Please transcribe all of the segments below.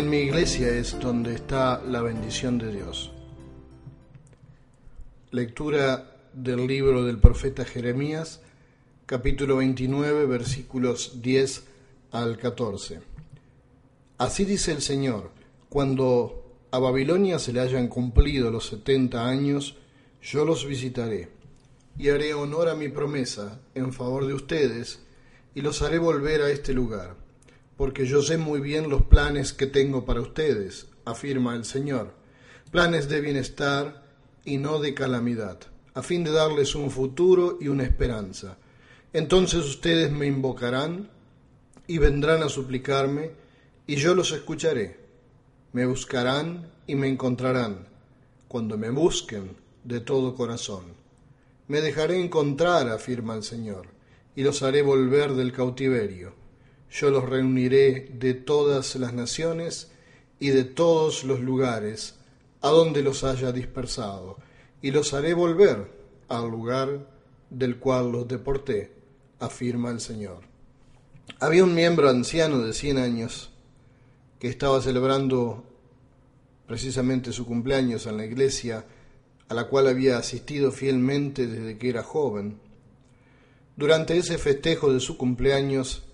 En mi iglesia es donde está la bendición de Dios. Lectura del libro del profeta Jeremías, capítulo 29, versículos 10 al 14. Así dice el Señor, cuando a Babilonia se le hayan cumplido los setenta años, yo los visitaré y haré honor a mi promesa en favor de ustedes y los haré volver a este lugar porque yo sé muy bien los planes que tengo para ustedes, afirma el Señor, planes de bienestar y no de calamidad, a fin de darles un futuro y una esperanza. Entonces ustedes me invocarán y vendrán a suplicarme, y yo los escucharé. Me buscarán y me encontrarán, cuando me busquen de todo corazón. Me dejaré encontrar, afirma el Señor, y los haré volver del cautiverio yo los reuniré de todas las naciones y de todos los lugares a donde los haya dispersado, y los haré volver al lugar del cual los deporté, afirma el Señor. Había un miembro anciano de cien años que estaba celebrando precisamente su cumpleaños en la iglesia a la cual había asistido fielmente desde que era joven. Durante ese festejo de su cumpleaños,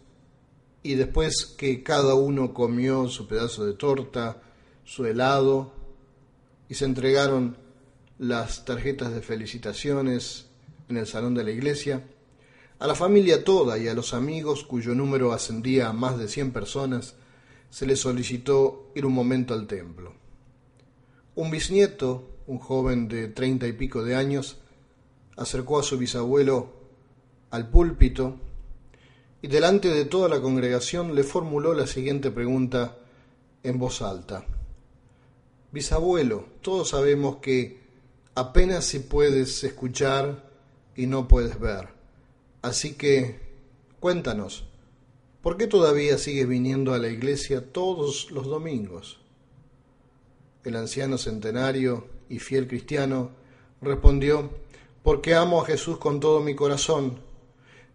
y después que cada uno comió su pedazo de torta, su helado, y se entregaron las tarjetas de felicitaciones en el salón de la iglesia, a la familia toda y a los amigos, cuyo número ascendía a más de cien personas, se les solicitó ir un momento al templo. Un bisnieto, un joven de treinta y pico de años, acercó a su bisabuelo al púlpito y delante de toda la congregación le formuló la siguiente pregunta en voz alta. Bisabuelo, todos sabemos que apenas si puedes escuchar y no puedes ver. Así que cuéntanos, ¿por qué todavía sigues viniendo a la iglesia todos los domingos? El anciano centenario y fiel cristiano respondió, porque amo a Jesús con todo mi corazón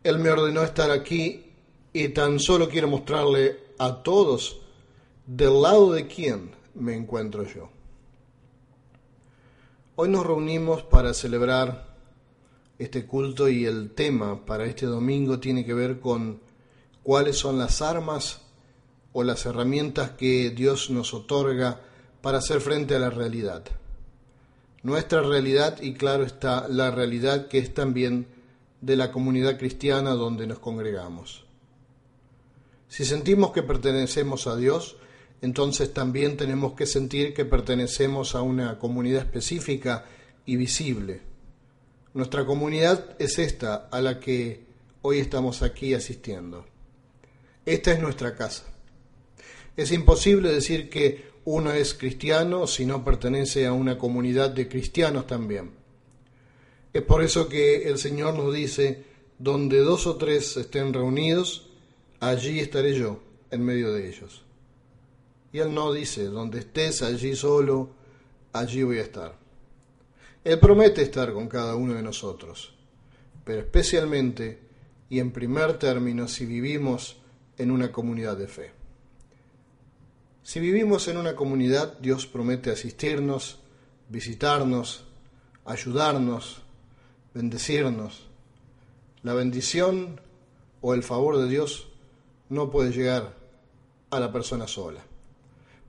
él me ordenó estar aquí y tan solo quiero mostrarle a todos del lado de quién me encuentro yo. Hoy nos reunimos para celebrar este culto y el tema para este domingo tiene que ver con cuáles son las armas o las herramientas que Dios nos otorga para hacer frente a la realidad. Nuestra realidad y claro está la realidad que es también de la comunidad cristiana donde nos congregamos. Si sentimos que pertenecemos a Dios, entonces también tenemos que sentir que pertenecemos a una comunidad específica y visible. Nuestra comunidad es esta a la que hoy estamos aquí asistiendo. Esta es nuestra casa. Es imposible decir que uno es cristiano si no pertenece a una comunidad de cristianos también. Es por eso que el Señor nos dice, donde dos o tres estén reunidos, allí estaré yo en medio de ellos. Y Él no dice, donde estés allí solo, allí voy a estar. Él promete estar con cada uno de nosotros, pero especialmente y en primer término si vivimos en una comunidad de fe. Si vivimos en una comunidad, Dios promete asistirnos, visitarnos, ayudarnos, bendecirnos. La bendición o el favor de Dios no puede llegar a la persona sola.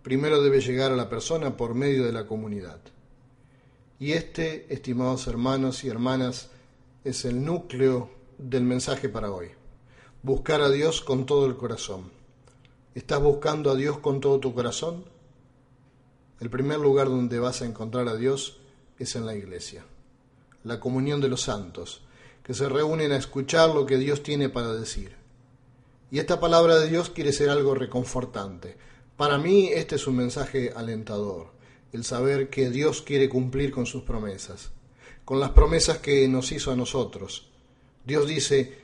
Primero debe llegar a la persona por medio de la comunidad. Y este, estimados hermanos y hermanas, es el núcleo del mensaje para hoy. Buscar a Dios con todo el corazón. ¿Estás buscando a Dios con todo tu corazón? El primer lugar donde vas a encontrar a Dios es en la iglesia la comunión de los santos, que se reúnen a escuchar lo que Dios tiene para decir. Y esta palabra de Dios quiere ser algo reconfortante. Para mí este es un mensaje alentador, el saber que Dios quiere cumplir con sus promesas, con las promesas que nos hizo a nosotros. Dios dice,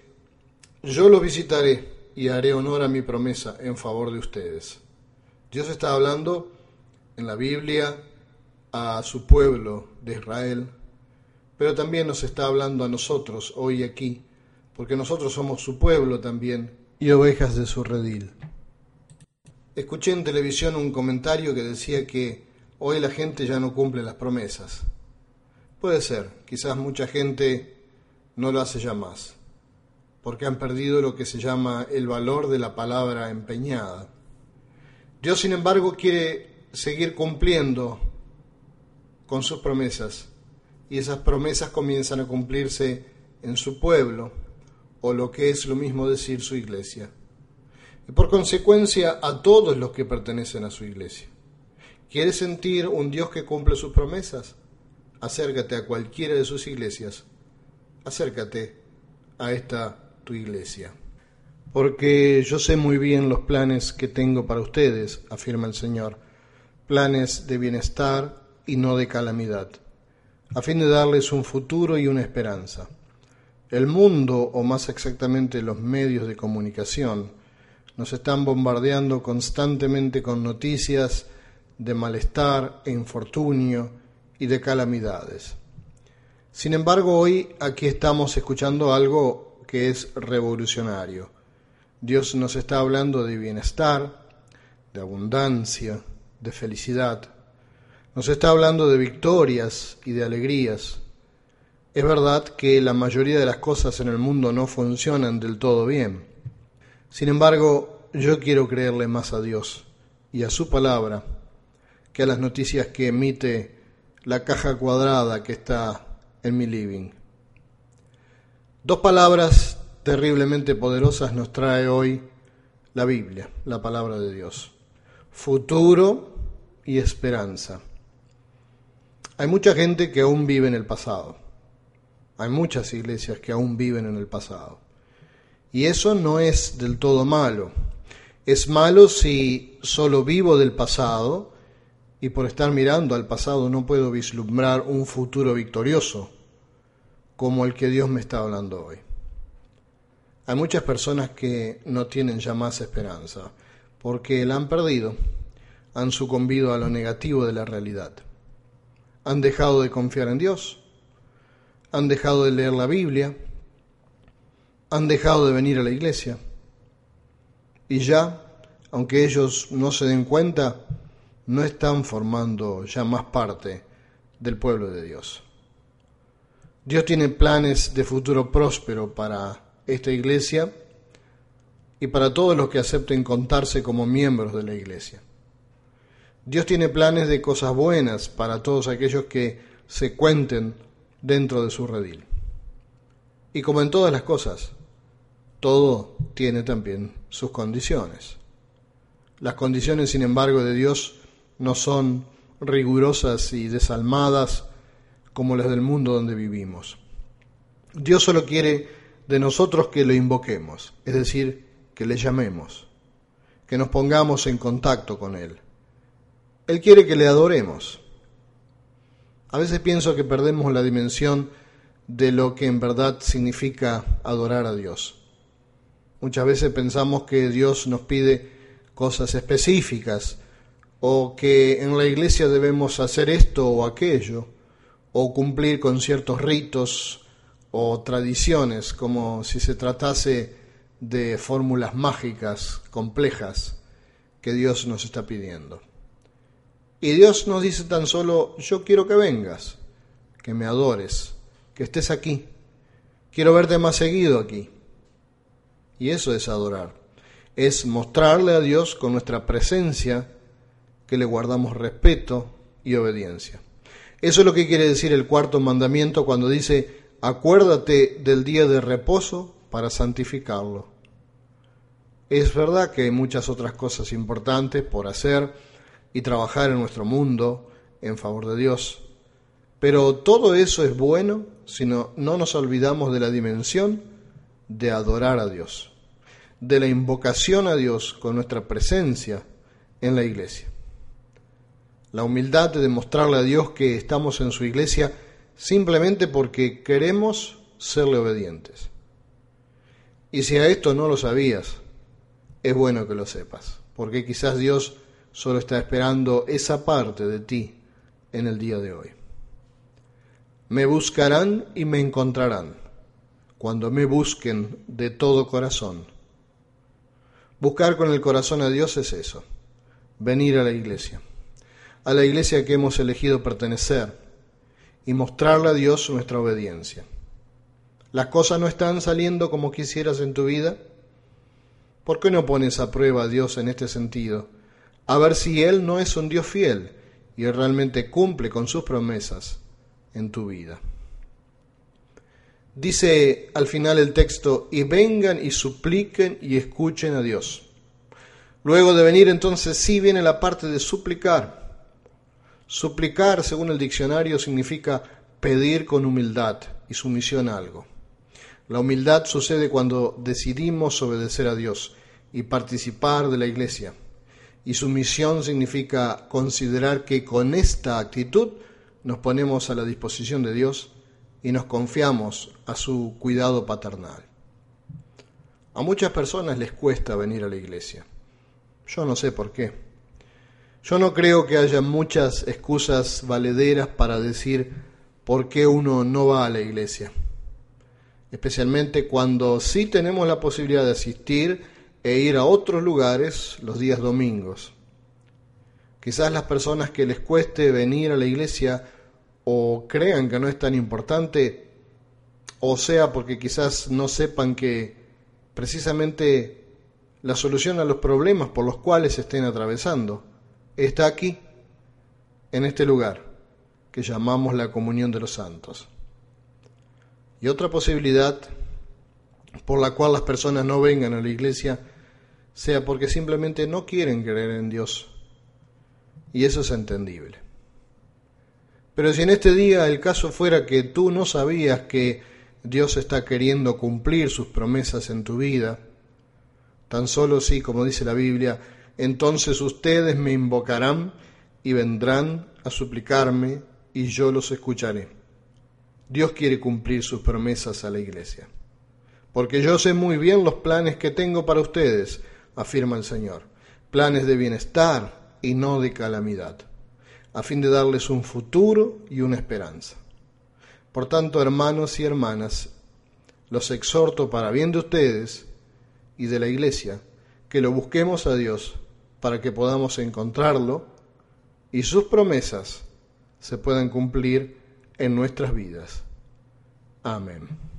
yo los visitaré y haré honor a mi promesa en favor de ustedes. Dios está hablando en la Biblia a su pueblo de Israel, pero también nos está hablando a nosotros hoy aquí, porque nosotros somos su pueblo también y ovejas de su redil. Escuché en televisión un comentario que decía que hoy la gente ya no cumple las promesas. Puede ser, quizás mucha gente no lo hace ya más, porque han perdido lo que se llama el valor de la palabra empeñada. Dios, sin embargo, quiere seguir cumpliendo con sus promesas, y esas promesas comienzan a cumplirse en su pueblo, o lo que es lo mismo decir su iglesia y por consecuencia a todos los que pertenecen a su iglesia. ¿Quieres sentir un Dios que cumple sus promesas? Acércate a cualquiera de sus iglesias. Acércate a esta tu iglesia. Porque yo sé muy bien los planes que tengo para ustedes, afirma el Señor, planes de bienestar y no de calamidad, a fin de darles un futuro y una esperanza. El mundo, o más exactamente los medios de comunicación, nos están bombardeando constantemente con noticias de malestar e infortunio y de calamidades. Sin embargo, hoy aquí estamos escuchando algo que es revolucionario. Dios nos está hablando de bienestar, de abundancia, de felicidad. Nos está hablando de victorias y de alegrías. Es verdad que la mayoría de las cosas en el mundo no funcionan del todo bien. Sin embargo, yo quiero creerle más a Dios y a su palabra que a las noticias que emite la caja cuadrada que está en mi living. Dos palabras terriblemente poderosas nos trae hoy la Biblia, la palabra de Dios. Futuro y esperanza. Hay mucha gente que aún vive en el pasado. Hay muchas iglesias que aún viven en el pasado. Y eso no es del todo malo. Es malo si solo vivo del pasado y por estar mirando al pasado no puedo vislumbrar un futuro victorioso como el que Dios me está hablando hoy. Hay muchas personas que no tienen ya más esperanza porque la han perdido, han sucumbido a lo negativo de la realidad, han dejado de confiar en Dios, han dejado de leer la Biblia, han dejado de venir a la iglesia. Y ya, aunque ellos no se den cuenta, no están formando ya más parte del pueblo de Dios. Dios tiene planes de futuro próspero para esta iglesia y para todos los que acepten contarse como miembros de la iglesia. Dios tiene planes de cosas buenas para todos aquellos que se cuenten dentro de su redil. Y como en todas las cosas, todo tiene también sus condiciones. Las condiciones, sin embargo, de Dios no son rigurosas y desalmadas como las del mundo donde vivimos. Dios solo quiere de nosotros que lo invoquemos, es decir, que le llamemos, que nos pongamos en contacto con Él. Él quiere que le adoremos. A veces pienso que perdemos la dimensión de lo que en verdad significa adorar a Dios. Muchas veces pensamos que Dios nos pide cosas específicas o que en la iglesia debemos hacer esto o aquello o cumplir con ciertos ritos o tradiciones como si se tratase de fórmulas mágicas complejas que Dios nos está pidiendo. Y Dios nos dice tan solo, yo quiero que vengas, que me adores, que estés aquí, quiero verte más seguido aquí. Y eso es adorar. Es mostrarle a Dios con nuestra presencia que le guardamos respeto y obediencia. Eso es lo que quiere decir el cuarto mandamiento cuando dice, acuérdate del día de reposo para santificarlo. Es verdad que hay muchas otras cosas importantes por hacer y trabajar en nuestro mundo en favor de Dios, pero todo eso es bueno si no, no nos olvidamos de la dimensión de adorar a Dios, de la invocación a Dios con nuestra presencia en la iglesia. La humildad de demostrarle a Dios que estamos en su iglesia simplemente porque queremos serle obedientes. Y si a esto no lo sabías, es bueno que lo sepas, porque quizás Dios solo está esperando esa parte de ti en el día de hoy. Me buscarán y me encontrarán cuando me busquen de todo corazón. Buscar con el corazón a Dios es eso, venir a la iglesia, a la iglesia que hemos elegido pertenecer y mostrarle a Dios nuestra obediencia. ¿Las cosas no están saliendo como quisieras en tu vida? ¿Por qué no pones a prueba a Dios en este sentido? A ver si Él no es un Dios fiel y realmente cumple con sus promesas en tu vida. Dice al final el texto, y vengan y supliquen y escuchen a Dios. Luego de venir entonces sí viene la parte de suplicar. Suplicar, según el diccionario, significa pedir con humildad y sumisión a algo. La humildad sucede cuando decidimos obedecer a Dios y participar de la iglesia. Y sumisión significa considerar que con esta actitud nos ponemos a la disposición de Dios y nos confiamos a su cuidado paternal. A muchas personas les cuesta venir a la iglesia. Yo no sé por qué. Yo no creo que haya muchas excusas valederas para decir por qué uno no va a la iglesia. Especialmente cuando sí tenemos la posibilidad de asistir e ir a otros lugares los días domingos. Quizás las personas que les cueste venir a la iglesia o crean que no es tan importante, o sea porque quizás no sepan que precisamente la solución a los problemas por los cuales estén atravesando está aquí, en este lugar que llamamos la comunión de los santos. Y otra posibilidad por la cual las personas no vengan a la iglesia sea porque simplemente no quieren creer en Dios. Y eso es entendible. Pero si en este día el caso fuera que tú no sabías que Dios está queriendo cumplir sus promesas en tu vida, tan solo si, como dice la Biblia, entonces ustedes me invocarán y vendrán a suplicarme y yo los escucharé. Dios quiere cumplir sus promesas a la iglesia. Porque yo sé muy bien los planes que tengo para ustedes, afirma el Señor. Planes de bienestar y no de calamidad a fin de darles un futuro y una esperanza. Por tanto, hermanos y hermanas, los exhorto para bien de ustedes y de la Iglesia, que lo busquemos a Dios para que podamos encontrarlo y sus promesas se puedan cumplir en nuestras vidas. Amén.